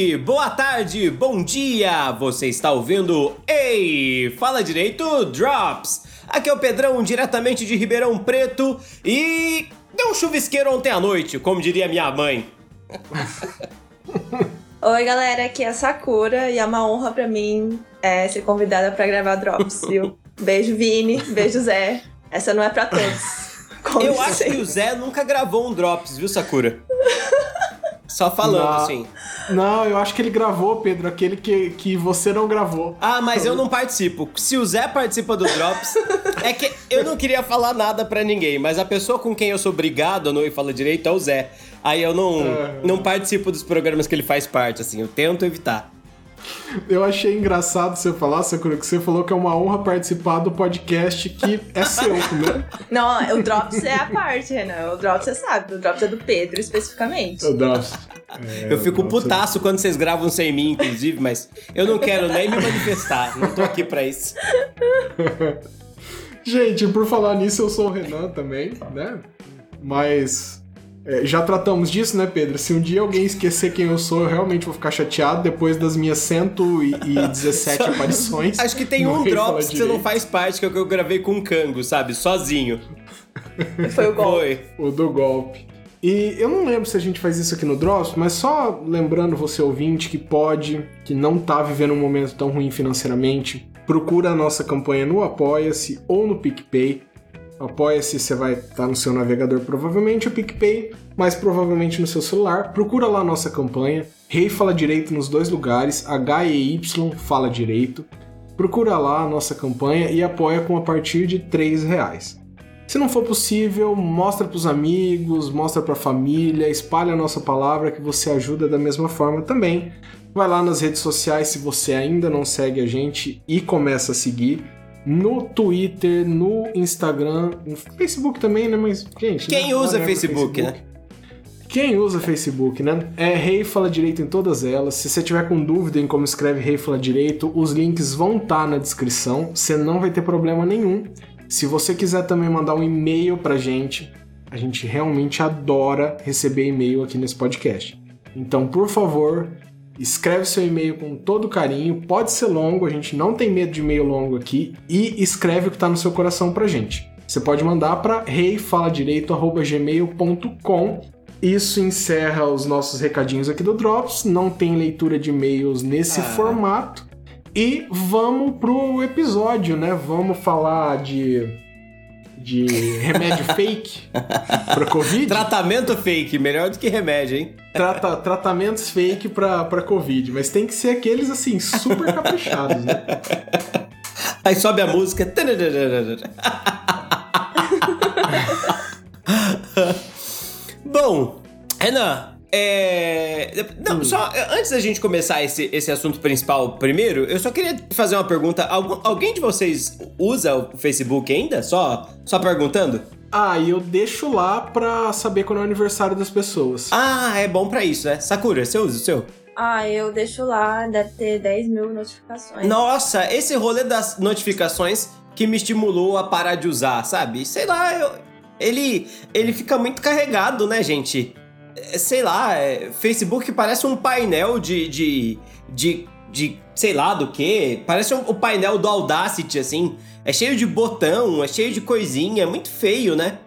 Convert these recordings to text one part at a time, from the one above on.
boa noite, boa tarde, bom dia! Você está ouvindo Ei, fala direito, Drops! Aqui é o Pedrão, diretamente de Ribeirão Preto e. deu um chuvisqueiro ontem à noite, como diria minha mãe. Oi, galera, aqui é a Sakura e é uma honra para mim é, ser convidada para gravar Drops, viu? Beijo, Vini, beijo, Zé. Essa não é para todos. Com Eu acho que o Zé nunca gravou um Drops, viu, Sakura? Só falando, não, assim. Não, eu acho que ele gravou, Pedro, aquele que, que você não gravou. Ah, mas eu não participo. Se o Zé participa do Drops, é que eu não queria falar nada para ninguém, mas a pessoa com quem eu sou obrigado a não ir falar direito é o Zé. Aí eu não, é. não participo dos programas que ele faz parte, assim, eu tento evitar. Eu achei engraçado você falar, Sakura, que você falou que é uma honra participar do podcast que é seu, né? Não, o Drops é a parte, Renan. O Drops você sabe, o Drops é do Pedro especificamente. O Drops. É, eu fico putaço é... quando vocês gravam sem mim, inclusive, mas eu não quero nem me manifestar. Não tô aqui pra isso. Gente, por falar nisso, eu sou o Renan também, né? Mas é, já tratamos disso, né, Pedro? Se um dia alguém esquecer quem eu sou, eu realmente vou ficar chateado depois das minhas 117 aparições. Acho que tem um Drops que você não faz parte, que é o que eu gravei com o Kango, sabe? Sozinho. Foi o golpe. Foi. O do golpe. E eu não lembro se a gente faz isso aqui no Drops, mas só lembrando você ouvinte que pode, que não tá vivendo um momento tão ruim financeiramente, procura a nossa campanha no Apoia-se ou no PicPay Apoia-se, você vai estar tá no seu navegador, provavelmente o PicPay, mas provavelmente no seu celular. Procura lá a nossa campanha. Rei Fala Direito nos dois lugares, H-E-Y Fala Direito. Procura lá a nossa campanha e apoia com a partir de R$ reais. Se não for possível, mostra para os amigos, mostra para a família, espalha a nossa palavra que você ajuda da mesma forma também. Vai lá nas redes sociais se você ainda não segue a gente e começa a seguir no Twitter, no Instagram, no Facebook também, né? Mas, gente. Quem usa Facebook, Facebook, né? Quem usa Facebook, né? É Rei Fala Direito em todas elas. Se você tiver com dúvida em como escreve Rei Fala Direito, os links vão estar tá na descrição. Você não vai ter problema nenhum. Se você quiser também mandar um e-mail pra gente, a gente realmente adora receber e-mail aqui nesse podcast. Então, por favor, Escreve seu e-mail com todo carinho, pode ser longo, a gente não tem medo de e-mail longo aqui, e escreve o que está no seu coração pra gente. Você pode mandar para reifaladireito@gmail.com. Isso encerra os nossos recadinhos aqui do Drops. Não tem leitura de e-mails nesse ah. formato. E vamos pro episódio, né? Vamos falar de de remédio fake pra Covid. Tratamento fake, melhor do que remédio, hein? Trata, tratamentos fake pra, pra Covid, mas tem que ser aqueles assim, super caprichados, né? Aí sobe a música. Bom, Renan, é... Não, hum. só antes da gente começar esse, esse assunto principal primeiro, eu só queria fazer uma pergunta. Algum, alguém de vocês usa o Facebook ainda? Só, só perguntando? Ah, e eu deixo lá pra saber quando é o aniversário das pessoas. Ah, é bom pra isso, né? Sakura, você usa o seu? Ah, eu deixo lá, deve ter 10 mil notificações. Nossa, esse rolê das notificações que me estimulou a parar de usar, sabe? Sei lá, eu, ele, ele fica muito carregado, né, gente? É, sei lá, é, Facebook parece um painel de, de, de, de sei lá do que. Parece um, o painel do Audacity, assim. É cheio de botão, é cheio de coisinha, é muito feio, né?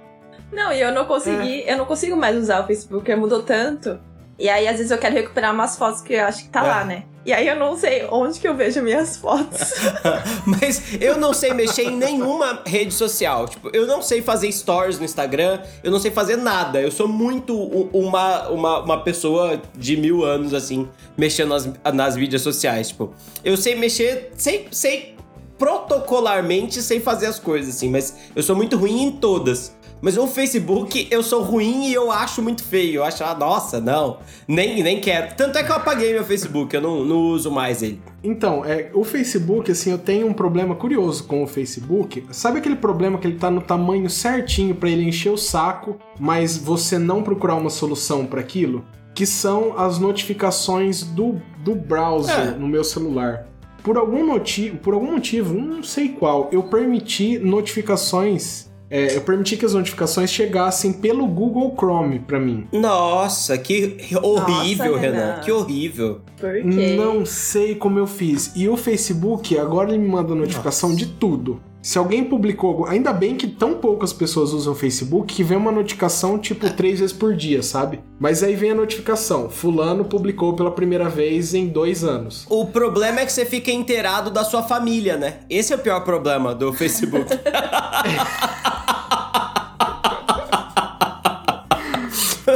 Não, e eu não consegui, é. eu não consigo mais usar o Facebook, mudou tanto. E aí, às vezes, eu quero recuperar umas fotos que eu acho que tá é. lá, né? E aí eu não sei onde que eu vejo minhas fotos. Mas eu não sei mexer em nenhuma rede social. Tipo, eu não sei fazer stories no Instagram, eu não sei fazer nada. Eu sou muito uma, uma, uma pessoa de mil anos, assim, mexendo nas, nas mídias sociais. Tipo, eu sei mexer, sei, sei protocolarmente, sei fazer as coisas, assim, mas eu sou muito ruim em todas. Mas o Facebook eu sou ruim e eu acho muito feio. Eu acho, ah, nossa, não, nem, nem quero. Tanto é que eu apaguei meu Facebook, eu não, não uso mais ele. Então, é, o Facebook, assim, eu tenho um problema curioso com o Facebook. Sabe aquele problema que ele tá no tamanho certinho para ele encher o saco, mas você não procurar uma solução para aquilo? Que são as notificações do, do browser é. no meu celular. Por algum motivo, por algum motivo, não sei qual, eu permiti notificações é, eu permiti que as notificações chegassem pelo Google Chrome pra mim. Nossa, que horrível, Nossa, Renan. Renan. Que horrível. Por quê? Não sei como eu fiz. E o Facebook, agora ele me manda notificação de tudo. Se alguém publicou, ainda bem que tão poucas pessoas usam o Facebook que vem uma notificação tipo três vezes por dia, sabe? Mas aí vem a notificação: Fulano publicou pela primeira vez em dois anos. O problema é que você fica inteirado da sua família, né? Esse é o pior problema do Facebook.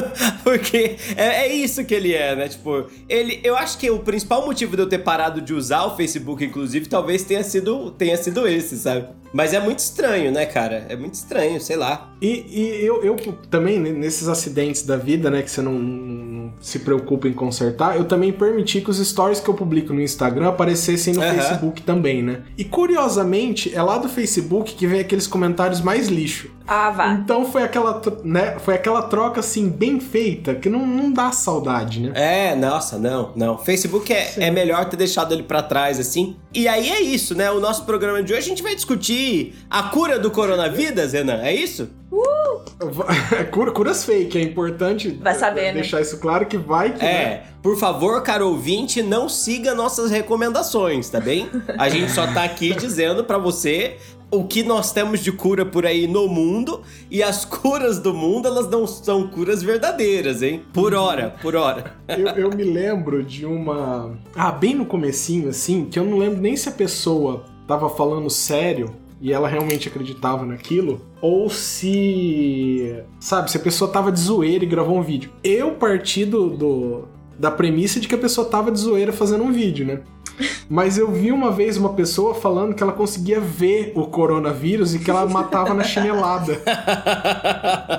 Porque é, é isso que ele é, né? Tipo, ele, eu acho que o principal motivo de eu ter parado de usar o Facebook, inclusive, talvez tenha sido, tenha sido esse, sabe? Mas é muito estranho, né, cara? É muito estranho, sei lá. E, e eu, eu também, né, nesses acidentes da vida, né, que você não, não se preocupa em consertar, eu também permiti que os stories que eu publico no Instagram aparecessem no Aham. Facebook também, né? E curiosamente, é lá do Facebook que vem aqueles comentários mais lixo. Ah, vá. Então foi aquela, né, foi aquela troca assim, bem feita, que não, não dá saudade, né? É, nossa, não, não. Facebook é, é melhor ter deixado ele pra trás, assim. E aí é isso, né? O nosso programa de hoje a gente vai discutir a cura do coronavírus, Renan, é isso? Cura- Curas fake, é importante Vai saber, né? deixar isso claro que vai que né? É, por favor, caro ouvinte, não siga nossas recomendações, tá bem? A gente só tá aqui dizendo pra você o que nós temos de cura por aí no mundo e as curas do mundo, elas não são curas verdadeiras, hein? Por hora, por hora. eu, eu me lembro de uma. Ah, bem no comecinho, assim, que eu não lembro nem se a pessoa tava falando sério e ela realmente acreditava naquilo, ou se. Sabe, se a pessoa tava de zoeira e gravou um vídeo. Eu parti do, do- da premissa de que a pessoa tava de zoeira fazendo um vídeo, né? Mas eu vi uma vez uma pessoa falando que ela conseguia ver o coronavírus e que ela matava na chinelada.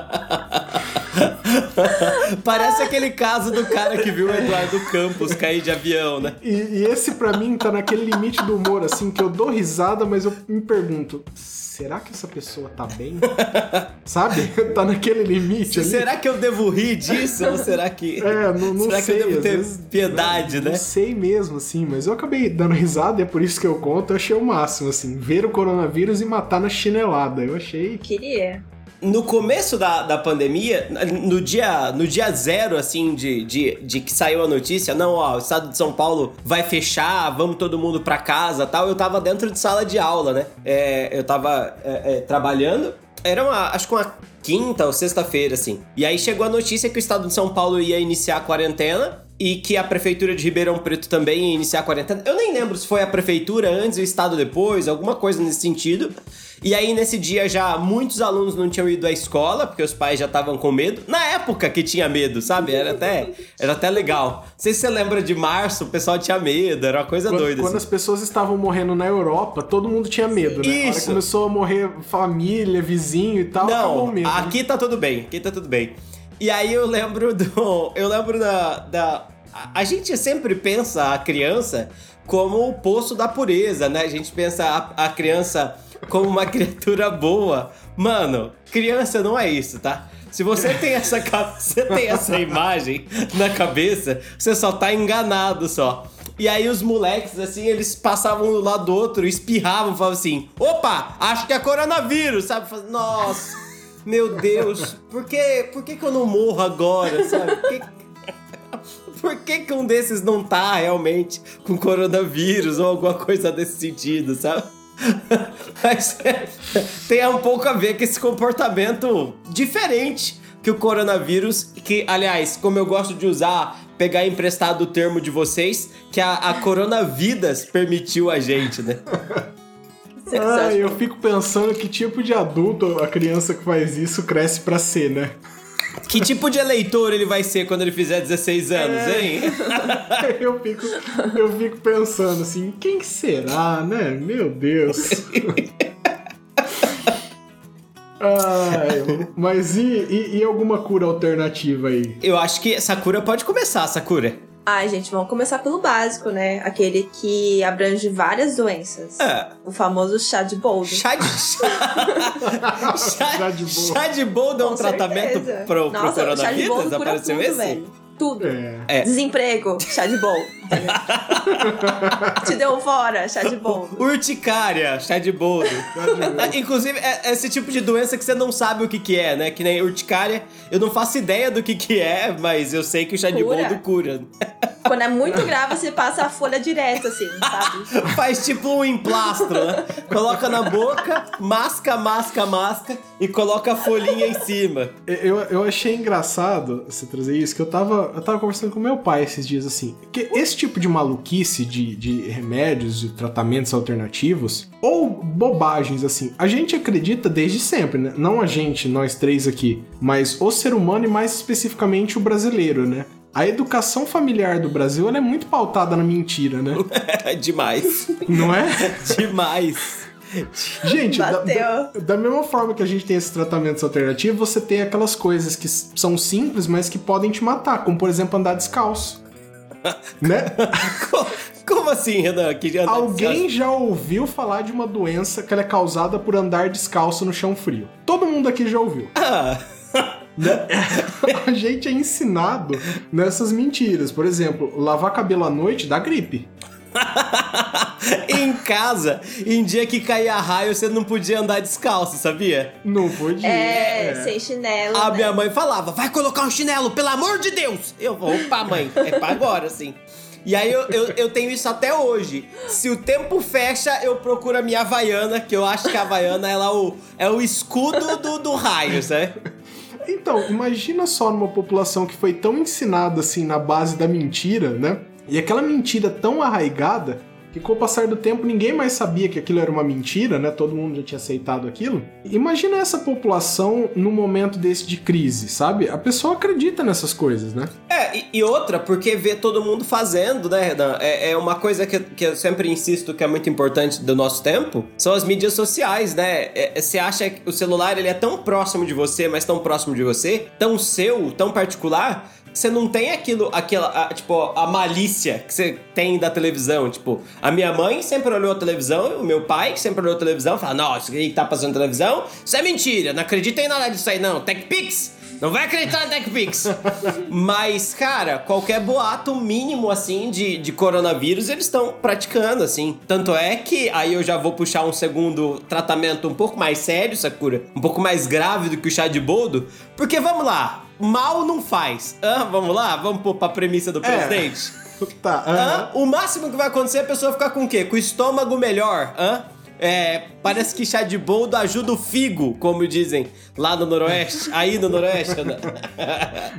Parece aquele caso do cara que viu o Eduardo Campos cair de avião, né? E, e esse pra mim tá naquele limite do humor, assim, que eu dou risada, mas eu me pergunto, será que essa pessoa tá bem? Sabe? Tá naquele limite ali. Será que eu devo rir disso ou será que. É, não, não será sei. que eu devo ter vezes- piedade, não, né? Não sei mesmo, assim, mas eu acabei dando risada e é por isso que eu conto. Eu achei o máximo, assim, ver o coronavírus e matar na chinelada. Eu achei. Queria. No começo da, da pandemia, no dia, no dia zero, assim, de, de, de que saiu a notícia, não, ó, o estado de São Paulo vai fechar, vamos todo mundo pra casa tal, eu tava dentro de sala de aula, né? É, eu tava é, é, trabalhando, era uma, acho que uma quinta ou sexta-feira, assim. E aí chegou a notícia que o estado de São Paulo ia iniciar a quarentena e que a prefeitura de Ribeirão Preto também ia iniciar a quarentena. Eu nem lembro se foi a prefeitura antes o estado depois, alguma coisa nesse sentido. E aí, nesse dia, já muitos alunos não tinham ido à escola, porque os pais já estavam com medo. Na época que tinha medo, sabe? Era até, era até legal. Não sei se você lembra de março, o pessoal tinha medo, era uma coisa Quando, doida. quando assim. as pessoas estavam morrendo na Europa, todo mundo tinha medo, né? Isso. começou a morrer família, vizinho e tal, Não, medo. né? aqui tá tudo bem, aqui tá tudo bem. E aí eu lembro do. Eu lembro da. da a- gente sempre pensa a criança como o poço da pureza, né? A gente pensa a, a criança como uma criatura boa. Mano, criança não é isso, tá? Se você tem essa, você tem essa imagem na cabeça, você só tá enganado só. E aí os moleques, assim, eles passavam do lado do outro, espirravam, falavam assim: opa, acho que é coronavírus, sabe? Nossa, meu Deus, por que, por que, que eu não morro agora, sabe? Por que, por que, que um desses não tá realmente com coronavírus ou alguma coisa desse sentido, sabe? Mas é, tem um pouco a ver com esse comportamento diferente que o coronavírus, que, aliás, como eu gosto de usar, pegar emprestado o termo de vocês, que a, a coronavidas permitiu a gente, né? Ah, eu fico pensando que tipo de adulto a criança que faz isso cresce pra ser, né? Que tipo de eleitor ele vai ser quando ele fizer 16 anos, hein? Eu fico, eu fico pensando assim, quem será, né? Meu Deus. Ai, mas e, e- e alguma cura alternativa aí? Eu acho que Sakura pode começar, Sakura. Ai, gente, vamos começar pelo básico, né? Aquele que abrange várias doenças. É. O famoso chá de boldo. Chá de. Chá, Chá de boldo. Chá de boldo é um Com tratamento certeza. pro, pro Nossa, o chá de coronavírus? boldo cura Apareceu tudo, esse? velho. Tudo. É. É. Desemprego, chá de boldo. Te deu fora, chá de boldo. Urticária, chá de boldo. Inclusive, é esse tipo de doença que você não sabe o que, que é, né? Que nem urticária, eu não faço ideia do que, que é, mas eu sei que o chá cura. de boldo cura. Quando é muito grave, você passa a folha direto, assim, sabe? Faz tipo um emplastro, né? Coloca na boca, masca, masca, masca e coloca a folhinha em cima. Eu, eu achei engraçado você trazer isso, que eu tava, eu tava conversando com meu pai esses dias assim. Que esse tipo de maluquice de, de remédios e tratamentos alternativos, ou bobagens assim, a gente acredita desde sempre, né? Não a gente, nós três aqui, mas o ser humano e mais especificamente o brasileiro, né? A educação familiar do Brasil é muito pautada na mentira, né? Demais. Não é? Demais. Gente, da, da, da, mesma forma que a gente tem esses tratamentos alternativos, você tem aquelas coisas que são simples, mas que podem te matar, como por exemplo andar descalço. Né? Como assim, Renan? Alguém descalço? já ouviu falar de uma doença que é causada por andar descalço no chão frio? Todo mundo aqui já ouviu. Ah. Né? a gente é ensinado nessas mentiras. Por exemplo, lavar cabelo à noite dá gripe. em casa, em dia que caía raio, você não podia andar descalço, sabia? Não podia. É, é. sem chinelo. A né? minha mãe falava: vai colocar um chinelo, pelo amor de Deus! Eu vou, opa, mãe, é pra agora, assim. E aí eu, eu, eu, tenho isso até hoje. Se o tempo fecha, eu procuro a minha Havaiana, que eu acho que a Havaiana ela é, o, é o escudo do, do raio, sabe? Então, imagina só numa população que foi tão ensinada assim na base da mentira, né? E aquela mentira tão arraigada que com o passar do tempo ninguém mais sabia que aquilo era uma mentira, né? Todo mundo já tinha aceitado aquilo. Imagina essa população num momento desse de crise, sabe? A pessoa acredita nessas coisas, né? É, e, e outra, porque vê todo mundo fazendo, né, Renan? É, é uma coisa que, que eu sempre insisto que é muito importante do nosso tempo, são as mídias sociais, né? É, é, você acha que o celular ele é tão próximo de você, mas tão próximo de você, tão seu, tão particular, você não tem aquilo, aquela, a, tipo, a malícia que você tem da televisão. Tipo, a minha mãe sempre olhou a televisão, o meu pai que sempre olhou a televisão, fala, nossa, o que tá passando na televisão? Isso é mentira, não acredita em nada disso aí não. TechPix! Não vai acreditar na TechPix! Mas, cara, qualquer boato mínimo, assim, de, de coronavírus, eles estão praticando, assim. Tanto é que, aí eu já vou puxar um segundo tratamento um pouco mais sério, Sakura, um pouco mais grave do que o chá de boldo, porque, vamos lá, mal não faz. Ah, vamos lá? Vamos pôr pra premissa do é. presidente? tá. Ah, o máximo que vai acontecer é a pessoa ficar com o quê? Com o estômago melhor. Hã? É, parece que chá de boldo ajuda o figo, como dizem lá no Noroeste. Aí no Noroeste, né?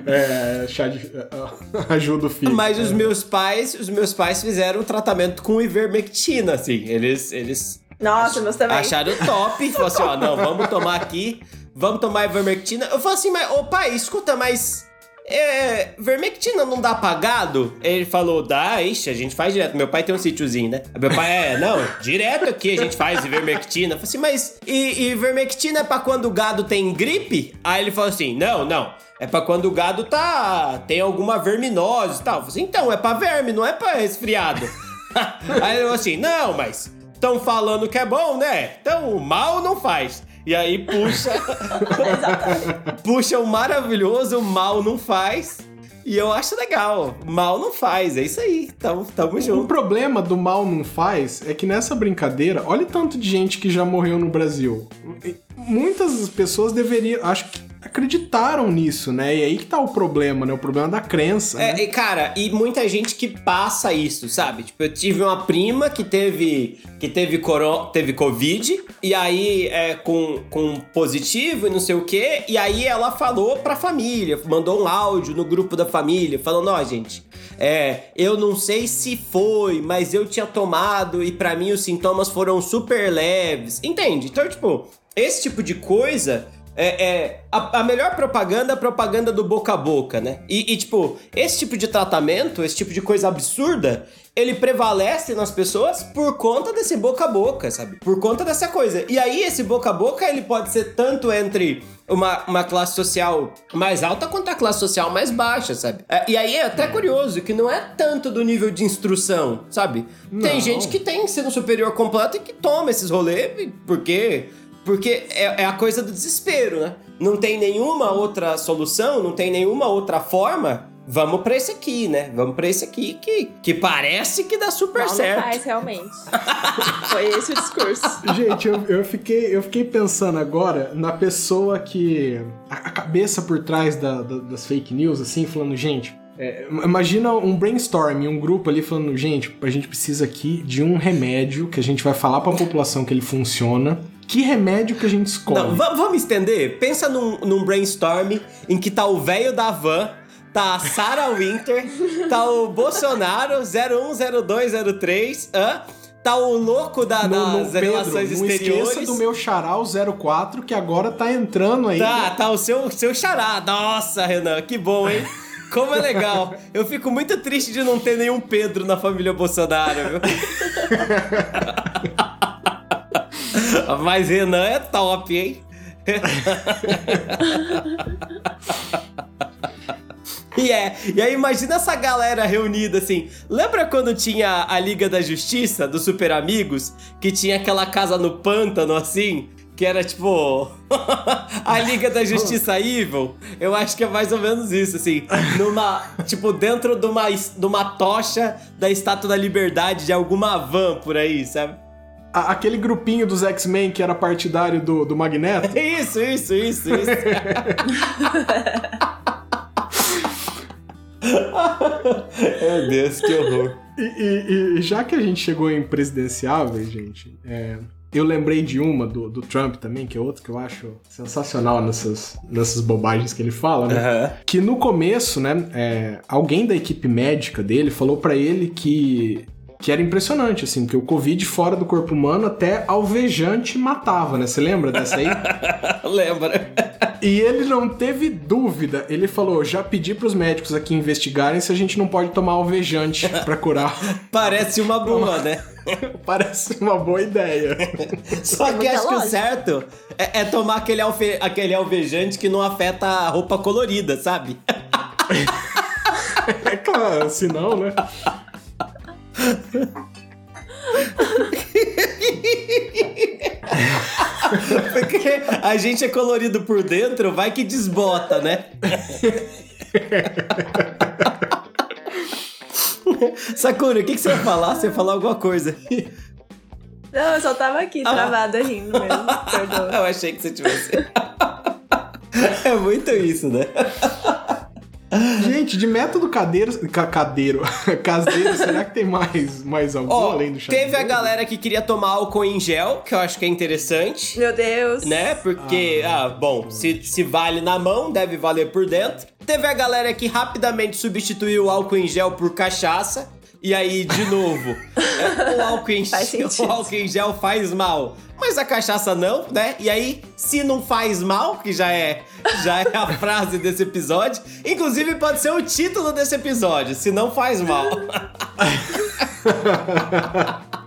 É, chá de. ajuda o figo. Mas os meus pais, os meus pais fizeram um tratamento com ivermectina, assim. Eles. eles Nossa, meus também. Acharam top. Falaram assim: ó, não, vamos tomar aqui vamos tomar ivermectina. Eu falo assim, mas, ô pai, escuta, mas. É, vermectina não dá apagado? Ele falou, dá, ixi, a gente faz direto. Meu pai tem um sítiozinho, né? Meu pai, é, não, direto aqui a gente faz vermectina. Eu falei assim, mas e, e vermectina é pra quando o gado tem gripe? Aí ele falou assim, não, não, é pra quando o gado tá, tem alguma verminose e tal. Eu falei assim, então, é pra verme, não é pra resfriado. Aí ele falou assim, não, mas estão falando que é bom, né? Então o mal não faz. E aí puxa. puxa o maravilhoso, o mal não faz. E eu acho legal. Mal não faz, é isso aí. Tamo, tamo junto. O problema do mal não faz é que nessa brincadeira, olha o tanto de gente que já morreu no Brasil. Muitas pessoas deveriam. Acho que acreditaram nisso, né? E aí que tá o problema, né? O problema da crença. É, né? e cara, e muita gente que passa isso, sabe? Tipo, eu tive uma prima que teve que teve coro teve covid e aí é com, com positivo e não sei o quê, e aí ela falou pra família, mandou um áudio no grupo da família falando, ó, oh, gente, é, eu não sei se foi, mas eu tinha tomado e para mim os sintomas foram super leves. Entende? Então, tipo, esse tipo de coisa é, é a, a, melhor propaganda é a propaganda do boca a boca, né? E, e, tipo, esse tipo de tratamento, esse tipo de coisa absurda, ele prevalece nas pessoas por conta desse boca a boca, sabe? Por conta dessa coisa. E aí, esse boca a boca, ele pode ser tanto entre uma, uma classe social mais alta quanto a classe social mais baixa, sabe? É, e aí é até curioso que não é tanto do nível de instrução, sabe? Não. Tem gente que tem ensino superior completo e que toma esses rolês porque porque é, é, a coisa do desespero, né? Não tem nenhuma outra solução, não tem nenhuma outra forma vamos pra esse aqui, né? Vamos pra esse aqui que, que parece que dá super Não, certo. não faz, realmente. Foi esse o discurso. Gente, eu, eu, fiquei, eu fiquei pensando agora na pessoa que. A, a cabeça por trás da- da- das fake news, assim, falando, gente. é, imagina um brainstorming, um grupo ali falando, gente, a gente precisa aqui de um remédio que a gente vai falar pra população que ele funciona. Que remédio que a gente escolhe? Não, va- vamos estender? Pensa num, num brainstorm em que tá o velho da van, tá a Sarah Winter, tá o Bolsonaro 010203, hã? Tá o louco da, No- no- das Pedro, relações não exteriores. esqueça do meu xará, o 04, que agora tá entrando aí. Tá, tá o seu, seu xará. Nossa, Renan, que bom, hein? Como é legal. Eu fico muito triste de não ter nenhum Pedro na família Bolsonaro, viu? Mas Renan é top, hein? E é, e aí imagina essa galera reunida assim. Lembra quando tinha a Liga da Justiça, dos Super Amigos, que tinha aquela casa no pântano assim? Que era tipo. a Liga da Justiça Evil? Eu acho que é mais ou menos isso, assim. Numa. tipo, dentro de uma, de uma tocha da Estátua da Liberdade de alguma van por aí, sabe? A- Aquele grupinho dos X-Men que era partidário do, do Magneto. Isso, isso, isso, isso. Meu Deus, que horror. E, e- e já que a gente chegou em presidenciáveis, gente, é, eu lembrei de uma do, do Trump também, que é outro que eu acho sensacional nessas, nessas bobagens que ele fala, né? Aham. Que no começo, né, é, alguém da equipe médica dele falou pra ele que, que era impressionante, assim, que o Covid fora do corpo humano até alvejante matava, né? Você lembra dessa aí? Lembra? E ele não teve dúvida. Ele falou: já pedi pros médicos aqui investigarem se a gente não pode tomar alvejante pra curar. Parece uma boa, né? Parece uma boa ideia. Só que muita acho que o certo é, é tomar aquele, alfe, aquele alvejante que não afeta a roupa colorida, sabe? É claro, se não, né? Porque a gente é colorido por dentro, vai que desbota, né? Sakura, o que, que você ia falar? Você ia falar alguma coisa. Não, eu só tava aqui, Ah. travada rindo mesmo. Perdoa. Eu achei que você tivesse. É muito isso, né? Gente, de método cadeiro. ca- cadeiro. caseiro, será que tem mais, mais algum Ó, além do chá? teve a galera que queria tomar álcool em gel, que eu acho que é interessante. Meu Deus. né? Porque, ah, bom, se, se vale na mão, deve valer por dentro. Teve a galera que rapidamente substituiu o álcool em gel por cachaça. E aí, de novo, é, o, álcool em o álcool em gel faz mal. Mas a cachaça não, né? E aí, se não faz mal, que já é, já é a frase desse episódio, inclusive pode ser o título desse episódio, se não faz mal.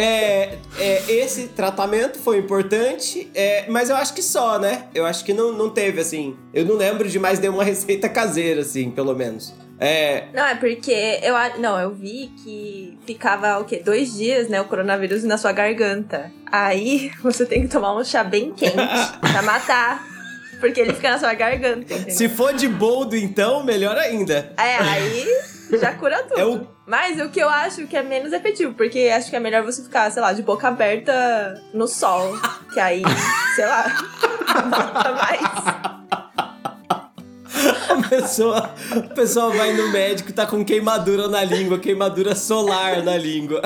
É, é, esse tratamento foi importante, é, mas eu acho que só, né? Eu acho que não, não teve, assim. Eu não lembro de mais nenhuma receita caseira, assim, pelo menos. É. Não, é porque eu não, eu vi que ficava o quê? Dois dias, né? O coronavírus na sua garganta. Aí você tem que tomar um chá bem quente pra matar. Porque ele fica na sua garganta, entendeu? Se for de boldo, então, melhor ainda. É, aí já cura tudo. É o- Mas o que eu acho que é menos efetivo, porque acho que é melhor você ficar, sei lá, de boca aberta no sol. Que aí, sei lá, mata mais. A pessoa, a pessoa vai no médico e tá com queimadura na língua, queimadura solar na língua.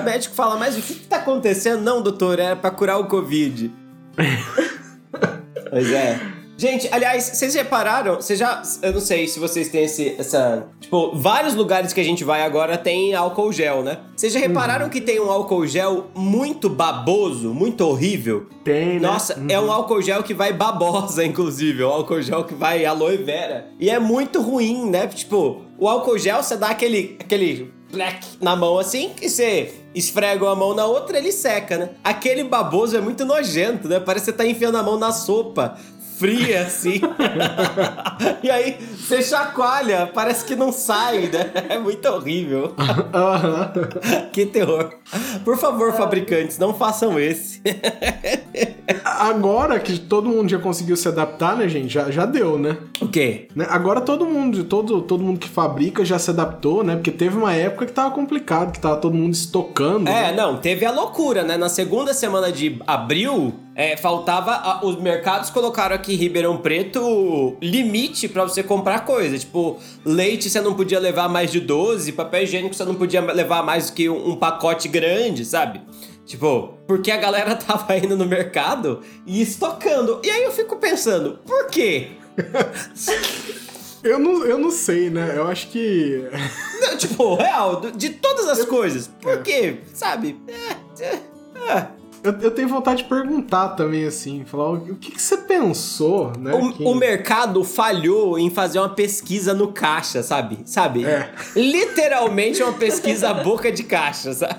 O médico fala, mas o que, que tá acontecendo? Não, doutor, era pra curar o Covid. Pois é. Gente, aliás, vocês repararam? Vocês já. Eu não sei se vocês têm esse, essa. Tipo, vários lugares que a gente vai agora tem álcool gel, né? Vocês já repararam que tem um álcool gel muito baboso, muito horrível? Tem, né? Nossa, é um álcool gel que vai babosa, inclusive. É um álcool gel que vai aloe vera. E é muito ruim, né? Tipo, o álcool gel, você dá aquele. aquele. na mão assim, que você esfrega uma mão na outra, ele seca, né? Aquele baboso é muito nojento, né? Parece que você tá enfiando a mão na sopa. Fria, assim. e aí você chacoalha, parece que não sai, né? É muito horrível. que terror. Por favor, fabricantes, não façam esse. Agora que todo mundo já conseguiu se adaptar, né, gente? Já, já deu, né? O quê? Né? Agora todo mundo, todo, todo mundo que fabrica já se adaptou, né? Porque teve uma época que tava complicado, que tava todo mundo estocando. É, né? não, teve a loucura, né? Na segunda semana de abril, é, faltava. a- os mercados colocaram aqui em Ribeirão Preto limite pra você comprar coisa. Tipo, leite você não podia levar mais de 12, papel higiênico você não podia levar mais do que um, um pacote grande, sabe? Tipo, porque a galera tava indo no mercado e estocando. E aí eu fico pensando, por quê? Eu não, eu não sei, né? Eu acho que. Não, tipo, real, de todas as coisas. Por quê? Sabe? É, é, é. Eu, eu tenho vontade de perguntar também, assim, falar o, o que, que você pensou, né? que- O, o mercado falhou em fazer uma pesquisa no caixa, sabe? Sabe? É. Literalmente uma pesquisa boca de caixa, sabe?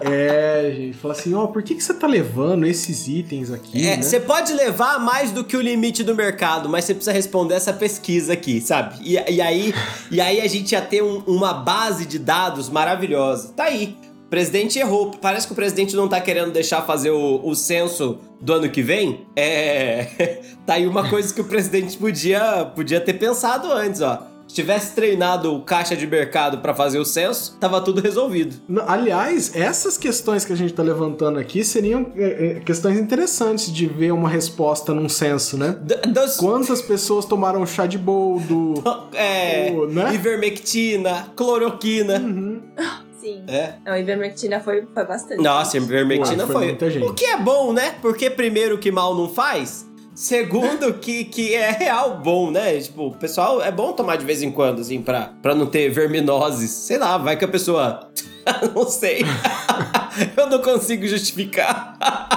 É, gente, fala assim, ó, por que, que você tá levando esses itens aqui, É, né? Você pode levar mais do que o limite do mercado, mas você precisa responder essa pesquisa aqui, sabe? E, e aí, e aí a gente ia ter um- uma base de dados maravilhosa. Tá aí. O presidente errou. Parece que o presidente não tá querendo deixar fazer o, o censo do ano que vem. É. tá aí uma coisa que o presidente podia, podia ter pensado antes, ó. Se tivesse treinado o caixa de mercado pra fazer o censo, tava tudo resolvido. Aliás, essas questões que a gente tá levantando aqui seriam é, é, questões interessantes de ver uma resposta num censo, né? D- dos- Quantas pessoas tomaram chá de boldo? é, Oh, né? ivermectina, cloroquina. Sim. É. Não, ivermectina foi, foi bastante. Nossa, ivermectina Foi, muita gente. O que é bom, né? Porque primeiro que mal não faz. Segundo, que, que é real bom, né? Tipo, o pessoal é bom tomar de vez em quando, assim, pra, pra não ter verminoses. Sei lá, vai que a pessoa. não sei. Eu não consigo justificar.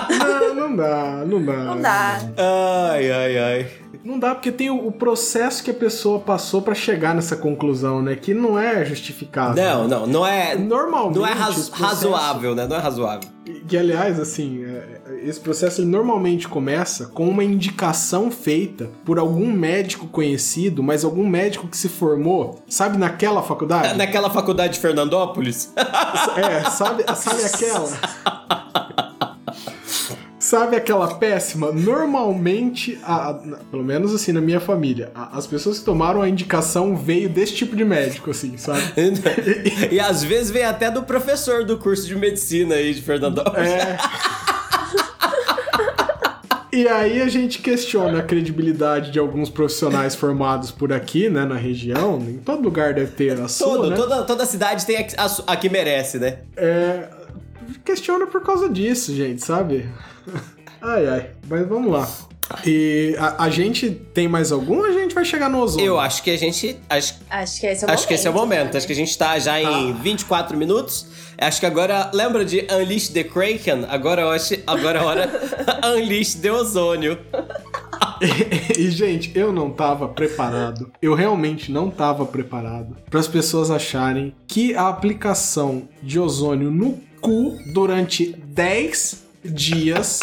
Não, não dá, não dá. Não dá. Ai, ai, ai. Não dá porque tem o, o processo que a pessoa passou pra chegar nessa conclusão, né? Que não é justificável. Não, não, não é. Normalmente. Não é razo- processos- razoável, né? Não é razoável. Que, aliás, assim, é, esse processo ele normalmente começa com uma indicação feita por algum médico conhecido, mas algum médico que se formou, sabe, naquela faculdade? Naquela faculdade de Fernandópolis. É, sabe, sabe aquela? Sabe aquela péssima? Normalmente, a- a- pelo menos assim na minha família, a- as pessoas que tomaram a indicação veio desse tipo de médico, assim, sabe? e às vezes vem até do professor do curso de medicina aí de Fernandópolis. É. E aí a gente questiona a credibilidade de alguns profissionais formados por aqui, né, na região. Em todo lugar deve ter a sua, Todo, né? toda, toda cidade tem a, a a que merece, né? É, questiona por causa disso, gente, sabe? Ai, ai. Mas vamos lá. E a, a gente tem mais algum ou a gente vai chegar no ozônio? Eu acho que a gente. Acho, Acho que esse é o acho momento. que esse é o momento. sabe? Acho que a gente tá já em 24 minutos. Acho que agora. Lembra de Unleash the Kraken? Agora eu acho. Agora é a hora. Unleash the ozônio. e, gente, eu não tava preparado. Eu realmente não tava preparado para as pessoas acharem que a aplicação de ozônio no cu durante 10 dias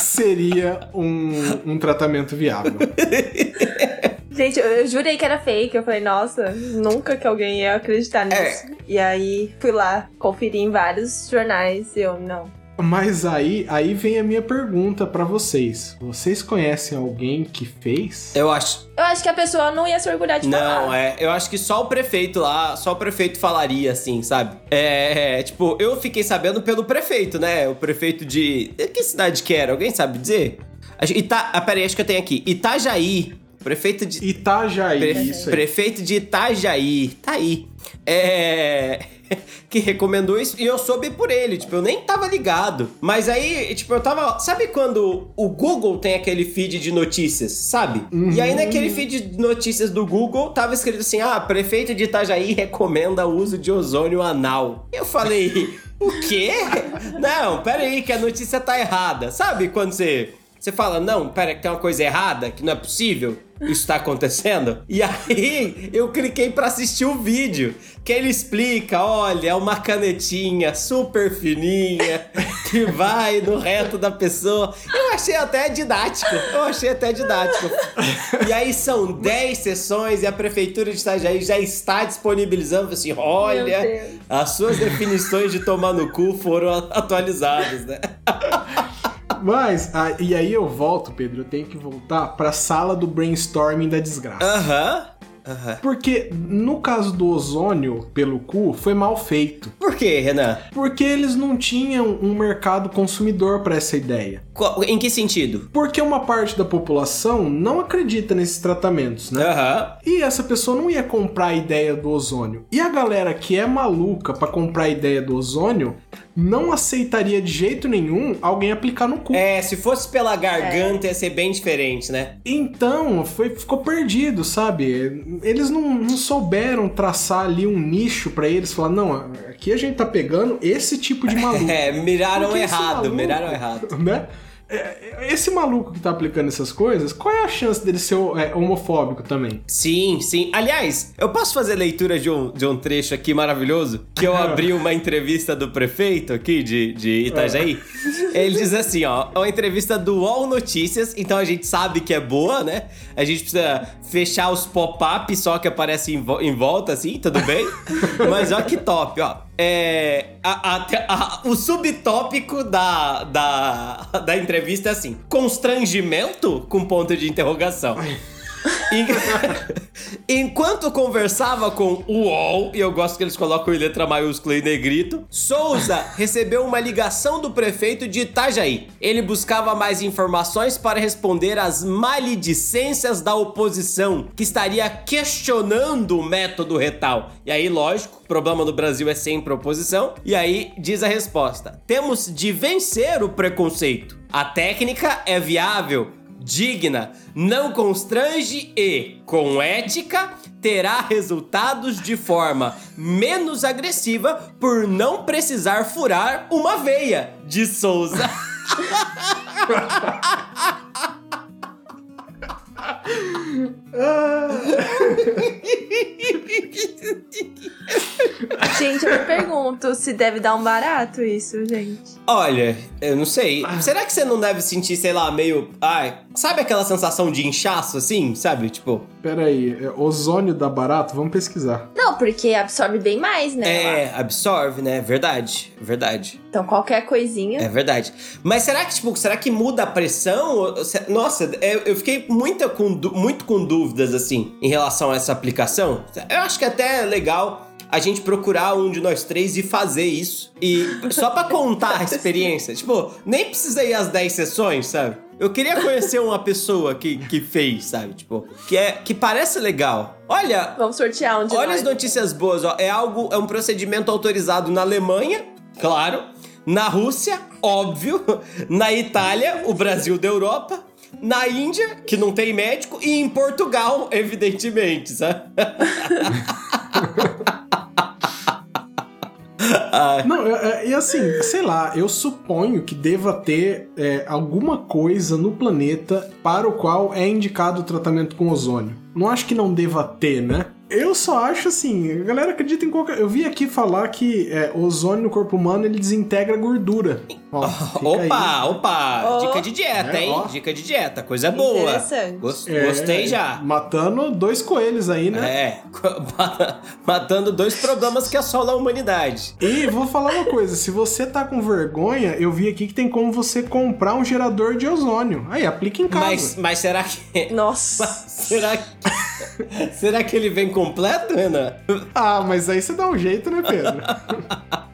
seria um, um tratamento viável. Gente, eu, eu jurei que era fake. Eu falei, nossa, nunca que alguém ia acreditar É. nisso. E aí fui lá, conferi em vários jornais e eu, não. Mas aí, aí vem a minha pergunta para vocês. Vocês conhecem alguém que fez? Eu acho. Eu acho que a pessoa não ia se orgulhar de Não, falar. é. Eu acho que só o prefeito lá, só o prefeito falaria assim, sabe? É, tipo, eu fiquei sabendo pelo prefeito, né? O prefeito de. Que cidade que era? Alguém sabe dizer? Ita... Ah, peraí, acho que eu tenho aqui. Itajaí. Prefeito de. Itajaí, Pre- isso aí. Prefeito de Itajaí. Tá aí. É. Que recomendou isso e eu soube por ele, tipo, eu nem tava ligado. Mas aí, tipo, eu tava. Sabe quando o Google tem aquele feed de notícias, sabe? E aí naquele feed de notícias do Google tava escrito assim: ah, prefeito de Itajaí recomenda o uso de ozônio anal. Eu falei, o quê? Não, pera aí, que a notícia tá errada. Sabe quando você. Você fala, não, pera, que tem uma coisa errada, que não é possível isso tá acontecendo. E aí eu cliquei para assistir o vídeo, que ele explica, olha, é uma canetinha super fininha que vai no reto da pessoa. Eu achei até didático. Eu achei até didático. E aí são 10 sessões e a prefeitura de Itajaí já está disponibilizando assim, olha, as suas definições de tomar no cu foram atualizadas, né? Mas, ah, e aí eu volto, Pedro, eu tenho que voltar pra sala do brainstorming da desgraça. Aham. Uhum. Porque no caso do ozônio pelo cu foi mal feito. Por quê, Renan? Porque eles não tinham um mercado consumidor para essa ideia. Em que sentido? Porque uma parte da população não acredita nesses tratamentos, né? Uhum. E essa pessoa não ia comprar a ideia do ozônio. E a galera que é maluca para comprar a ideia do ozônio não aceitaria de jeito nenhum alguém aplicar no cu. É, se fosse pela garganta é. ia ser bem diferente, né? Então, foi, ficou perdido, sabe? Eles não, não souberam traçar ali um nicho para eles, falar, não, aqui a gente tá pegando esse tipo de maluco. É, miraram errado, maluco, miraram errado. Né? É, esse maluco que tá aplicando essas coisas, qual é a chance dele ser é, homofóbico também? Sim, sim. Aliás, eu posso fazer leitura de um, de um trecho aqui maravilhoso? Que eu abri uma entrevista do prefeito aqui de, de Itajaí. É. Ele diz assim, ó, é uma entrevista do UOL Notícias, então a gente sabe que é boa, né? A gente precisa fechar os pop-ups só que aparecem em, vo em volta, assim, tudo bem? Mas ó que top, ó. É, a, a, a, o subtópico da, da, da entrevista é assim: constrangimento com ponto de interrogação. Enquanto conversava com o UOL, e eu gosto que eles colocam em letra maiúscula e negrito, Souza recebeu uma ligação do prefeito de Itajaí. Ele buscava mais informações para responder às maledicências da oposição, que estaria questionando o método retal. E aí, lógico, o problema no Brasil é sempre oposição. E aí diz a resposta: temos de vencer o preconceito. A técnica é viável digna, não constrange e, com ética, terá resultados de forma menos agressiva por não precisar furar uma veia, de Souza. gente, eu me pergunto se deve dar um barato isso, gente. Olha, eu não sei. Será que você não deve sentir, sei lá, meio. Ai, sabe aquela sensação de inchaço assim? Sabe? Tipo. Pera aí, é ozônio dá barato? Vamos pesquisar. Não, porque absorve bem mais, né? É, absorve, né? Verdade, verdade. Então qualquer coisinha. É verdade. Mas será que, tipo, será que muda a pressão? Nossa, eu fiquei muito com, muito com dúvidas, assim, em relação a essa aplicação. Eu acho que até é legal a gente procurar um de nós três e fazer isso. E só para contar a experiência. tipo, nem precisa ir às 10 sessões, sabe? Eu queria conhecer uma pessoa que, que fez, sabe? Tipo, que, é, que parece legal. Olha. Vamos sortear um de Olha nós. as notícias boas, ó. É algo, é um procedimento autorizado na Alemanha, claro. Na Rússia, óbvio. Na Itália, o Brasil da Europa na Índia, que não tem médico, e em Portugal, evidentemente, sabe? Não, é, e assim, sei lá, eu suponho que deva ter é, alguma coisa no planeta para o qual é indicado o tratamento com ozônio. Não acho que não deva ter, né? Eu só acho assim, a galera acredita em qualquer. Eu vi aqui falar que é, o ozônio no corpo humano ele desintegra gordura. Ó, opa, aí. opa! Oh. Dica de dieta, é, hein? Ó. Dica de dieta, coisa boa. Interessante. Gost, é, gostei já. Matando dois coelhos aí, né? É, matando dois problemas que assolam a humanidade. E vou falar uma coisa: se você tá com vergonha, eu vi aqui que tem como você comprar um gerador de ozônio. Aí, aplica em casa. Mas, mas será que. Nossa! será que. será que ele vem completo, Renan? Ah, mas aí você dá um jeito, né, Pedro?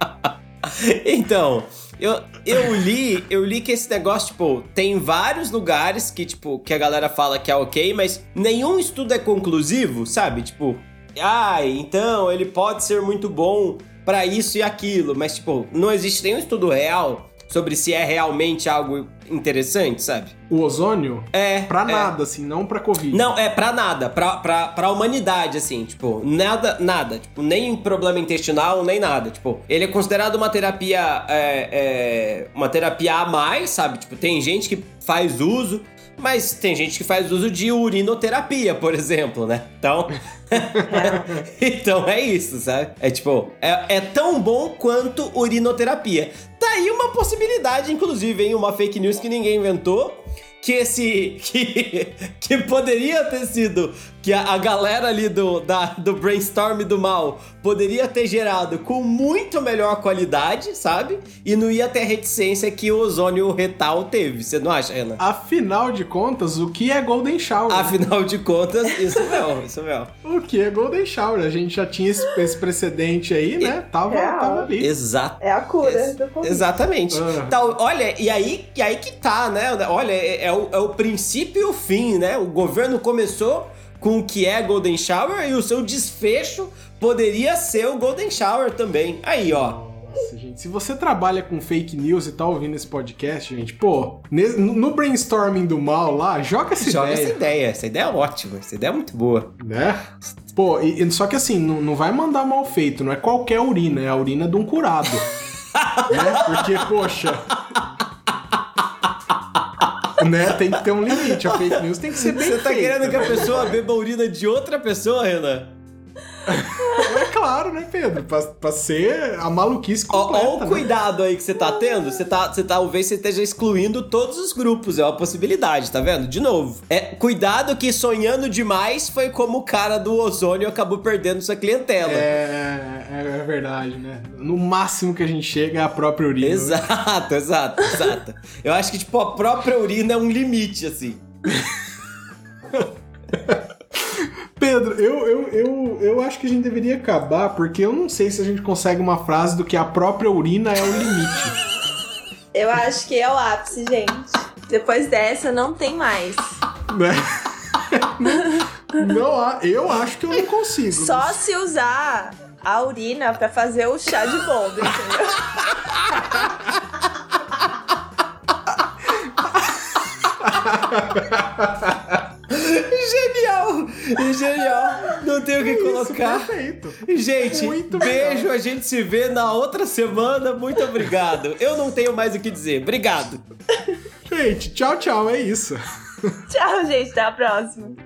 então, eu, eu li, eu li que esse negócio, tipo, tem vários lugares que, tipo, que a galera fala que é ok, mas nenhum estudo é conclusivo, sabe? Tipo, ah, então ele pode ser muito bom para isso e aquilo, mas, tipo, não existe nenhum estudo real sobre se é realmente algo interessante, sabe? O ozônio? É. Pra é. nada, assim, não pra Covid. Não, é pra nada, pra, pra, pra humanidade, assim, tipo, nada, nada, tipo, nem problema intestinal, nem nada, tipo, ele é considerado uma terapia, é, é, uma terapia a mais, sabe, tipo, tem gente que faz uso, mas tem gente que faz uso de urinoterapia, por exemplo, né, então... então é isso, sabe? É tipo, é, é tão bom quanto urinoterapia. Aí uma possibilidade, inclusive, em uma fake news que ninguém inventou, que esse. que, que poderia ter sido. Que a, a galera ali do, da, do brainstorm do mal poderia ter gerado com muito melhor qualidade, sabe? E não ia ter a reticência que o ozônio retal teve. Você não acha, Renan? Afinal de contas, o que é Golden Shower? Afinal de contas, isso mesmo, isso mesmo. O que é Golden Shower? A gente já tinha esse, esse precedente aí, né? Tava, Real. tava ali. Exato. É a cura Ex- do Covid. Exatamente. Ah. Então, olha, e aí, e aí que tá, né? Olha, é, é o, é o princípio e o fim, né? O governo começou com o que é Golden Shower e o seu desfecho poderia ser o Golden Shower também. Aí, ó. Nossa, gente, se você trabalha com fake news e tá ouvindo esse podcast, gente, pô, no, brainstorming do mal lá, joga essa Joga ideia, essa ideia. Essa ideia é ótima. Essa ideia é muito boa. né? Pô, e- só que assim, não, não vai mandar mal feito, não é qualquer urina, é a urina de um curado. né? Porque, poxa. Né? Tem que ter um limite. A fake news tem que ser bem Você tá feita. querendo que a pessoa beba a urina de outra pessoa, Renan? É claro, né, Pedro? Pra, pra ser a maluquice completa. ó o né? cuidado aí que você tá tendo. Você tá, você talvez você esteja excluindo todos os grupos. É uma possibilidade, tá vendo? De novo. É, cuidado que sonhando demais foi como o cara do ozônio acabou perdendo sua clientela. É, é, é verdade, né? No máximo que a gente chega é a própria urina. né? Exato, exato, exato. Eu acho que, tipo, a própria urina é um limite, assim. Pedro, eu, eu, eu, eu acho que a gente deveria acabar, porque eu não sei se a gente consegue uma frase do que a própria urina é o limite. Eu acho que é o ápice, gente. Depois dessa, não tem mais. né? Não, eu acho que eu não consigo. Só se usar a urina pra fazer o chá de boldo, entendeu? Genial! Genial! Não tenho o que Isso, colocar. perfeito. Gente, Muito beijo, melhor. a gente se vê na outra semana. Muito obrigado. Eu não tenho mais o que dizer. Obrigado. Gente, tchau, tchau, é isso. Tchau, gente. Até a próxima.